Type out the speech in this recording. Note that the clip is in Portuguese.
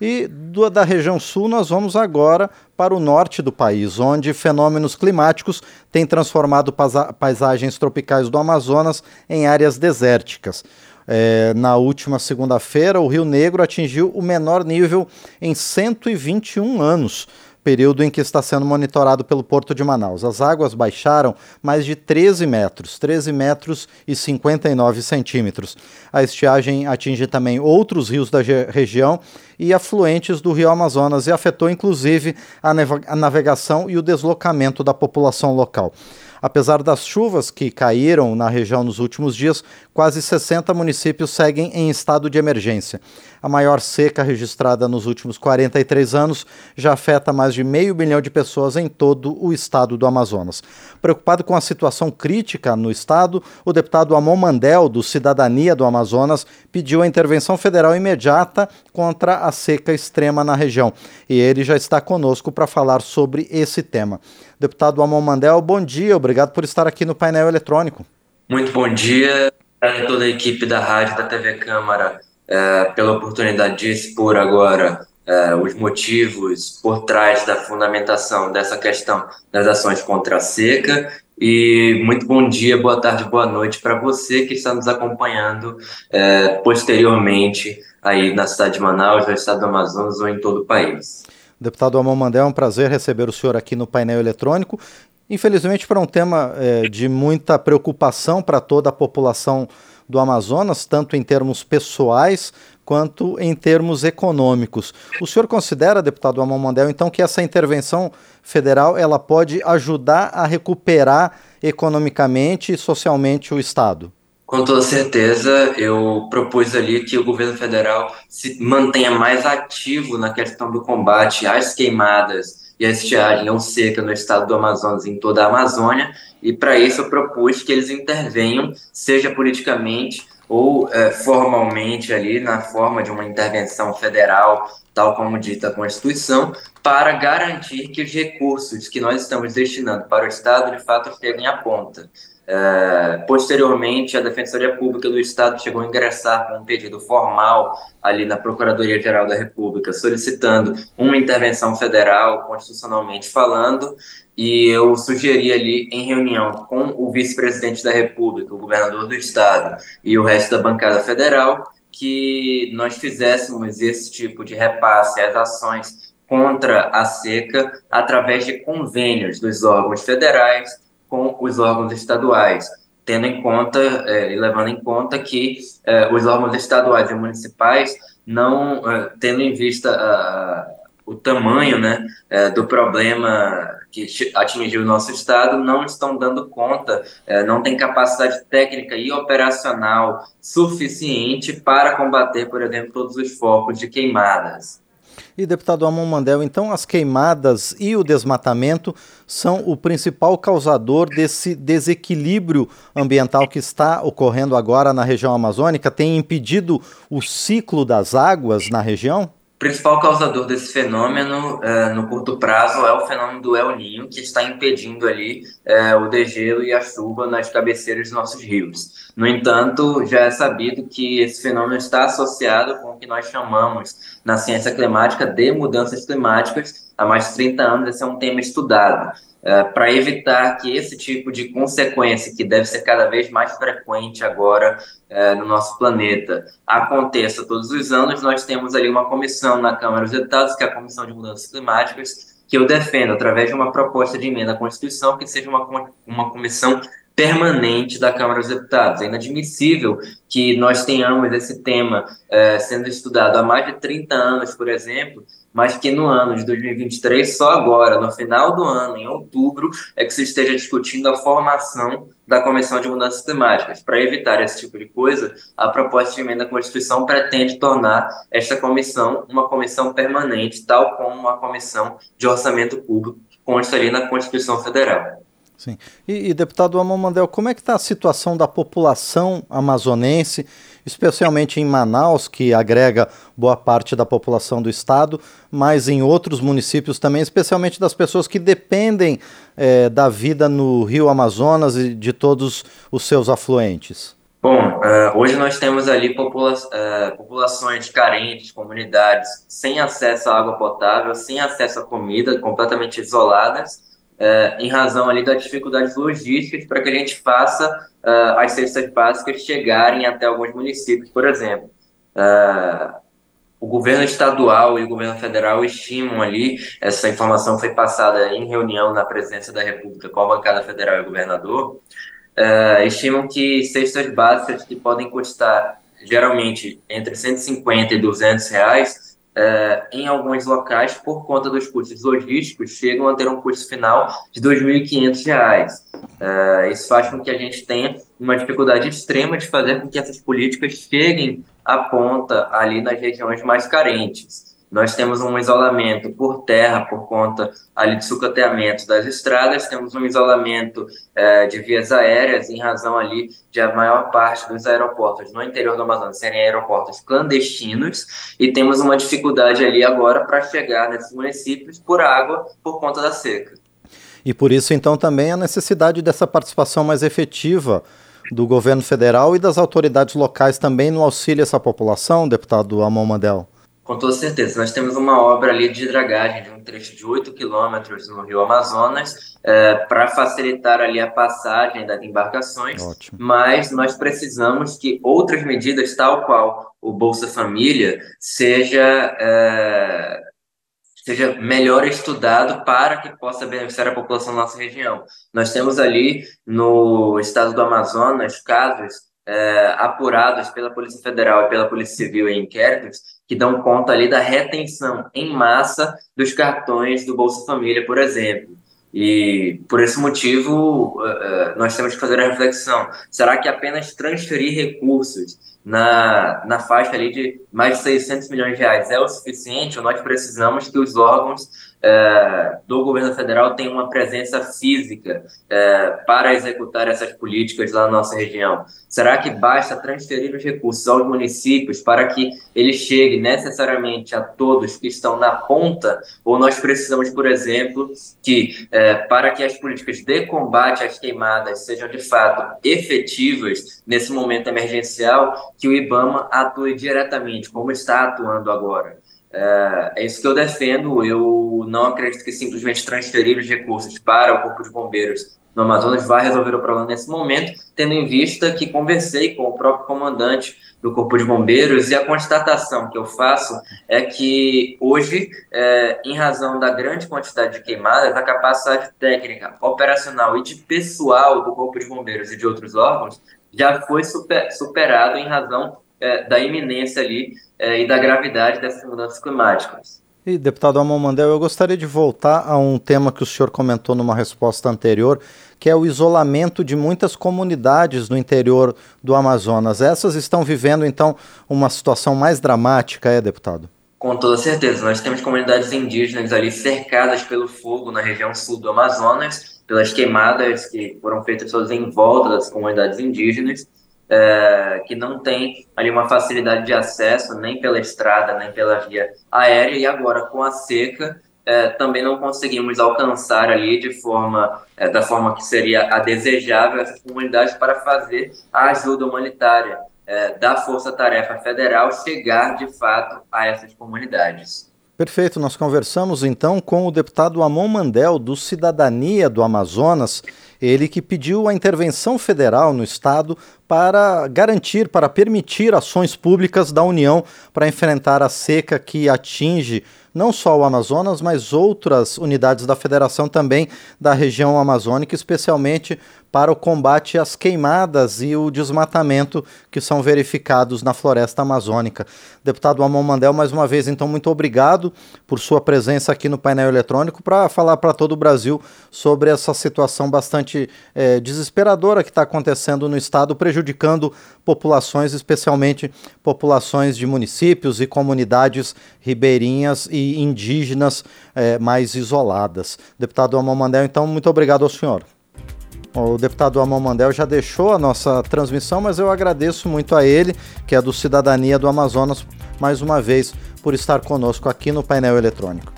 E do, da região sul, nós vamos agora para o norte do país, onde fenômenos climáticos têm transformado paisagens tropicais do Amazonas em áreas desérticas. É, na última segunda-feira, o Rio Negro atingiu o menor nível em 121 anos período em que está sendo monitorado pelo Porto de Manaus. As águas baixaram mais de 13 metros, 13 metros e 59 centímetros. A estiagem atinge também outros rios da região e afluentes do rio Amazonas e afetou inclusive a, a navegação e o deslocamento da população local. Apesar das chuvas que caíram na região nos últimos dias, quase 60 municípios seguem em estado de emergência. A maior seca registrada nos últimos 43 anos já afeta mais de meio milhão de pessoas em todo o estado do Amazonas. Preocupado com a situação crítica no estado, o deputado Amon Mandel, do Cidadania do Amazonas, pediu a intervenção federal imediata contra a seca extrema na região. E ele já está conosco para falar sobre esse tema. Deputado Amon Mandel, bom dia, obrigado por estar aqui no painel eletrônico. Muito bom dia a toda a equipe da rádio da TV Câmara é, pela oportunidade de expor agora é, os motivos por trás da fundamentação dessa questão das ações contra a seca. E muito bom dia, boa tarde, boa noite para você que está nos acompanhando é, posteriormente aí na cidade de Manaus, no estado do Amazonas ou em todo o país. Deputado Amon Mandel, é um prazer receber o senhor aqui no painel eletrônico. Infelizmente, para um tema é, de muita preocupação para toda a população do Amazonas, tanto em termos pessoais quanto em termos econômicos. O senhor considera, deputado Amon Mandel, então, que essa intervenção federal ela pode ajudar a recuperar economicamente e socialmente o Estado? Com toda certeza, eu propus ali que o governo federal se mantenha mais ativo na questão do combate às queimadas e à estiagem não seca no estado do Amazonas e em toda a Amazônia, e para isso eu propus que eles intervenham, seja politicamente ou é, formalmente ali na forma de uma intervenção federal, tal como dita a Constituição, para garantir que os recursos que nós estamos destinando para o Estado de fato cheguem à ponta. É, posteriormente, a Defensoria Pública do Estado chegou a ingressar com um pedido formal ali na Procuradoria-Geral da República, solicitando uma intervenção federal, constitucionalmente falando, e eu sugeri ali, em reunião com o vice-presidente da República, o governador do Estado e o resto da bancada federal, que nós fizéssemos esse tipo de repasse às ações contra a seca através de convênios dos órgãos federais com os órgãos estaduais, tendo em conta é, e levando em conta que é, os órgãos estaduais e municipais não é, tendo em vista o tamanho né, do problema que atingiu o nosso estado não estão dando conta, não tem capacidade técnica e operacional suficiente para combater, por exemplo, todos os focos de queimadas. E, deputado Amon Mandel, então as queimadas e o desmatamento são o principal causador desse desequilíbrio ambiental que está ocorrendo agora na região amazônica? Tem impedido o ciclo das águas na região? Principal causador desse fenômeno é, no curto prazo é o fenômeno do El Ninho, que está impedindo ali é, o degelo e a chuva nas cabeceiras dos nossos rios. No entanto, já é sabido que esse fenômeno está associado com o que nós chamamos na ciência climática de mudanças climáticas. Há mais de 30 anos, esse é um tema estudado. É, para evitar que esse tipo de consequência, que deve ser cada vez mais frequente agora é, no nosso planeta, aconteça todos os anos, nós temos ali uma comissão na Câmara dos Deputados, que é a Comissão de Mudanças Climáticas, que eu defendo, através de uma proposta de emenda à Constituição, que seja uma, uma comissão permanente da Câmara dos Deputados. É inadmissível que nós tenhamos esse tema é, sendo estudado há mais de 30 anos, por exemplo, mas que no ano de 2023, só agora, no final do ano, em outubro, é que se esteja discutindo a formação da Comissão de Mudanças Climáticas. Para evitar esse tipo de coisa, a proposta de emenda à Constituição pretende tornar esta comissão uma comissão permanente, tal como a Comissão de Orçamento Público consta ali na Constituição Federal. Sim. E, e deputado Amon Mandel, como é que está a situação da população amazonense, especialmente em Manaus, que agrega boa parte da população do estado, mas em outros municípios também, especialmente das pessoas que dependem é, da vida no Rio Amazonas e de todos os seus afluentes? Bom, uh, hoje nós temos ali popula uh, populações carentes, comunidades sem acesso à água potável, sem acesso à comida, completamente isoladas, uh, em razão ali das dificuldades logísticas para que a gente faça as cestas básicas chegarem até alguns municípios, por exemplo. o governo estadual e o governo federal estimam ali, essa informação foi passada em reunião na presidência da República com a bancada federal e o governador, uh, estimam que cestas básicas que podem custar geralmente entre 150 e 200 reais, uh, em alguns locais, por conta dos custos logísticos, chegam a ter um custo final de 2.500 reais. Uh, isso faz com que a gente tenha uma dificuldade extrema de fazer com que essas políticas cheguem à ponta ali nas regiões mais carentes. Nós temos um isolamento por terra, por conta ali de sucateamento das estradas, temos um isolamento é, de vias aéreas, em razão ali de a maior parte dos aeroportos no interior do Amazonas serem aeroportos clandestinos, e temos uma dificuldade ali agora para chegar nesses municípios por água, por conta da seca. E por isso, então, também a necessidade dessa participação mais efetiva do governo federal e das autoridades locais também no auxílio a essa população, deputado Amon Mandel. Com toda certeza. Nós temos uma obra ali de dragagem de um trecho de 8 quilômetros no Rio Amazonas é, para facilitar ali a passagem das embarcações, Ótimo. mas nós precisamos que outras medidas, tal qual o Bolsa Família, seja, é, seja melhor estudado para que possa beneficiar a população da nossa região. Nós temos ali no estado do Amazonas casos é, apurados pela Polícia Federal e pela Polícia Civil em inquéritos que dão conta ali da retenção em massa dos cartões do Bolsa Família, por exemplo. E por esse motivo, é, é, nós temos que fazer a reflexão: será que apenas transferir recursos na, na faixa ali de mais de 600 milhões de reais é o suficiente ou nós precisamos que os órgãos é, do governo federal tenham uma presença física é, para executar essas políticas lá na nossa região? Será que basta transferir os recursos aos municípios para que eles cheguem necessariamente a todos que estão na ponta? Ou nós precisamos, por exemplo, que é, para que as políticas de combate às queimadas sejam de fato efetivas nesse momento emergencial, que o IBAMA atue diretamente, como está atuando agora. É, é, isso que eu defendo. Eu não acredito que simplesmente transferir os recursos para o Corpo de Bombeiros no Amazonas vai resolver o problema nesse momento, tendo em vista que conversei com o próprio comandante do Corpo de Bombeiros e a constatação que eu faço é que hoje, é, em razão da grande quantidade de queimadas, a capacidade técnica, operacional e de pessoal do Corpo de Bombeiros e de outros órgãos já foi super, superado em razão é, da iminência ali é, e da gravidade dessas mudanças climáticas. E, deputado Amon Mandel, eu gostaria de voltar a um tema que o senhor comentou numa resposta anterior, que é o isolamento de muitas comunidades no interior do Amazonas. Essas estão vivendo, então, uma situação mais dramática, é, deputado? Com toda certeza. Nós temos comunidades indígenas ali cercadas pelo fogo na região sul do Amazonas, pelas queimadas que foram feitas todas em volta das comunidades indígenas é, que não tem ali uma facilidade de acesso nem pela estrada, nem pela via aérea, e agora com a seca é, também não conseguimos alcançar ali de forma, é, da forma que seria a desejável essas comunidades para fazer a ajuda humanitária é, da Força Tarefa Federal chegar de fato a essas comunidades. Perfeito, nós conversamos então com o deputado Amon Mandel, do Cidadania do Amazonas, ele que pediu a intervenção federal no Estado para garantir, para permitir ações públicas da União para enfrentar a seca que atinge não só o Amazonas, mas outras unidades da federação também da região amazônica, especialmente para o combate às queimadas e o desmatamento que são verificados na floresta amazônica. Deputado Amon Mandel, mais uma vez, então, muito obrigado por sua presença aqui no painel eletrônico para falar para todo o Brasil sobre essa situação bastante é, desesperadora que está acontecendo no estado, prejudicando populações, especialmente populações de municípios e comunidades ribeirinhas e indígenas é, mais isoladas. Deputado Amon Mandel, então, muito obrigado ao senhor. O deputado Amon Mandel já deixou a nossa transmissão, mas eu agradeço muito a ele, que é do Cidadania do Amazonas, mais uma vez, por estar conosco aqui no painel eletrônico.